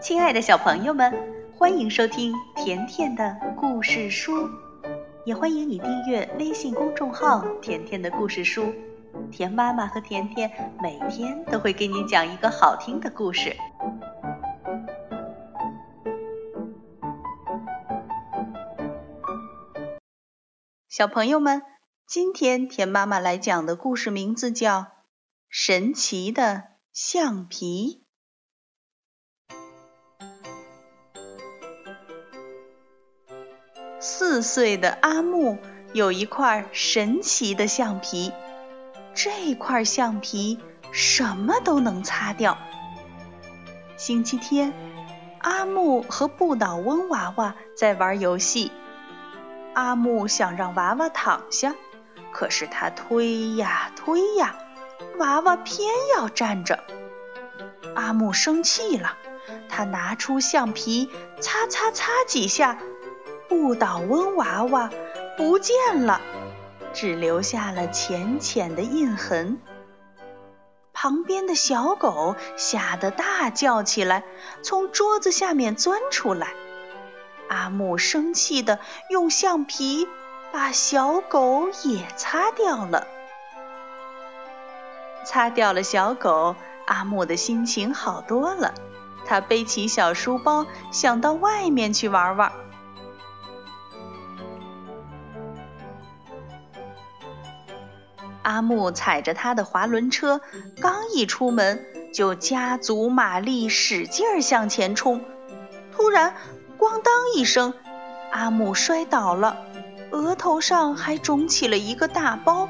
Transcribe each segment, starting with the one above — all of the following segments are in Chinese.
亲爱的小朋友们，欢迎收听甜甜的故事书，也欢迎你订阅微信公众号“甜甜的故事书”。甜妈妈和甜甜每天都会给你讲一个好听的故事。小朋友们，今天甜妈妈来讲的故事名字叫《神奇的橡皮》。四岁的阿木有一块神奇的橡皮，这块橡皮什么都能擦掉。星期天，阿木和不倒翁娃娃在玩游戏。阿木想让娃娃躺下，可是他推呀推呀，娃娃偏要站着。阿木生气了，他拿出橡皮擦擦擦几下。不倒翁娃娃不见了，只留下了浅浅的印痕。旁边的小狗吓得大叫起来，从桌子下面钻出来。阿木生气地用橡皮把小狗也擦掉了。擦掉了小狗，阿木的心情好多了。他背起小书包，想到外面去玩玩。阿木踩着他的滑轮车，刚一出门就加足马力，使劲向前冲。突然，咣当一声，阿木摔倒了，额头上还肿起了一个大包。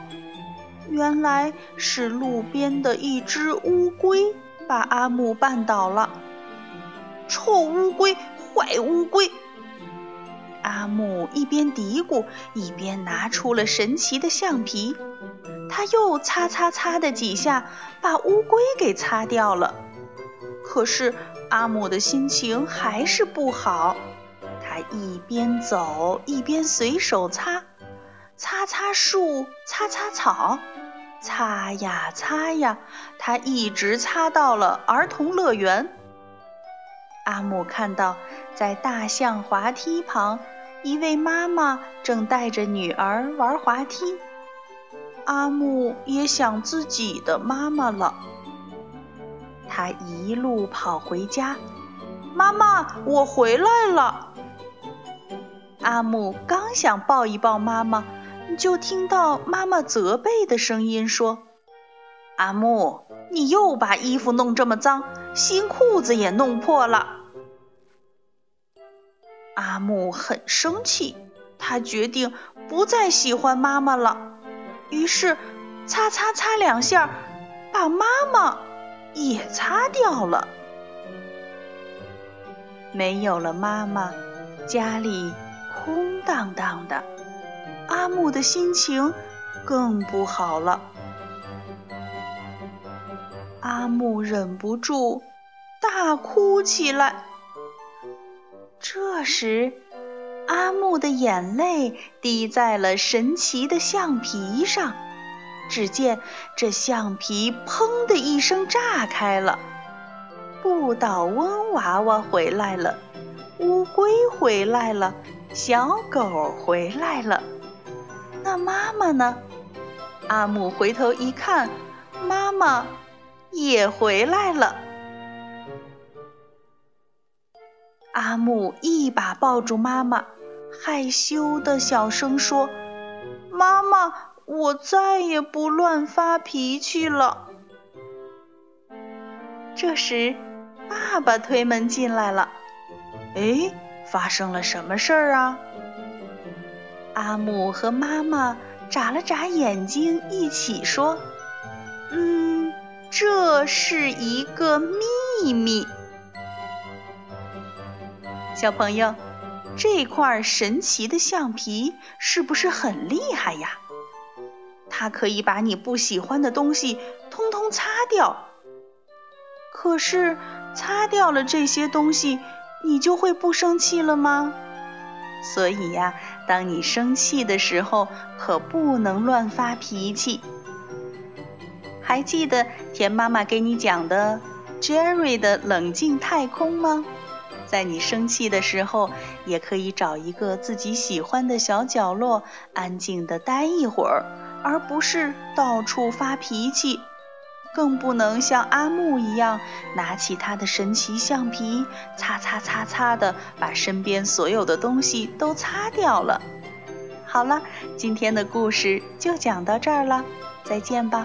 原来是路边的一只乌龟把阿木绊倒了。臭乌龟，坏乌龟！阿木一边嘀咕，一边拿出了神奇的橡皮。他又擦擦擦的几下，把乌龟给擦掉了。可是阿木的心情还是不好。他一边走一边随手擦，擦擦树，擦擦草，擦呀擦呀，他一直擦到了儿童乐园。阿木看到，在大象滑梯旁，一位妈妈正带着女儿玩滑梯。阿木也想自己的妈妈了，他一路跑回家，妈妈，我回来了。阿木刚想抱一抱妈妈，就听到妈妈责备的声音说：“阿木，你又把衣服弄这么脏，新裤子也弄破了。”阿木很生气，他决定不再喜欢妈妈了。于是，擦擦擦两下，把妈妈也擦掉了。没有了妈妈，家里空荡荡的，阿木的心情更不好了。阿木忍不住大哭起来。这时，阿木的眼泪滴在了神奇的橡皮上，只见这橡皮“砰”的一声炸开了。不倒翁娃娃回来了，乌龟回来了，小狗回来了。那妈妈呢？阿木回头一看，妈妈也回来了。阿木一把抱住妈妈。害羞的小声说：“妈妈，我再也不乱发脾气了。”这时，爸爸推门进来了。“哎，发生了什么事儿啊？”阿木和妈妈眨了眨眼睛，一起说：“嗯，这是一个秘密。”小朋友。这块神奇的橡皮是不是很厉害呀？它可以把你不喜欢的东西通通擦掉。可是擦掉了这些东西，你就会不生气了吗？所以呀，当你生气的时候，可不能乱发脾气。还记得田妈妈给你讲的 Jerry 的冷静太空吗？在你生气的时候，也可以找一个自己喜欢的小角落，安静的待一会儿，而不是到处发脾气。更不能像阿木一样，拿起他的神奇橡皮，擦擦擦擦的把身边所有的东西都擦掉了。好了，今天的故事就讲到这儿了，再见吧。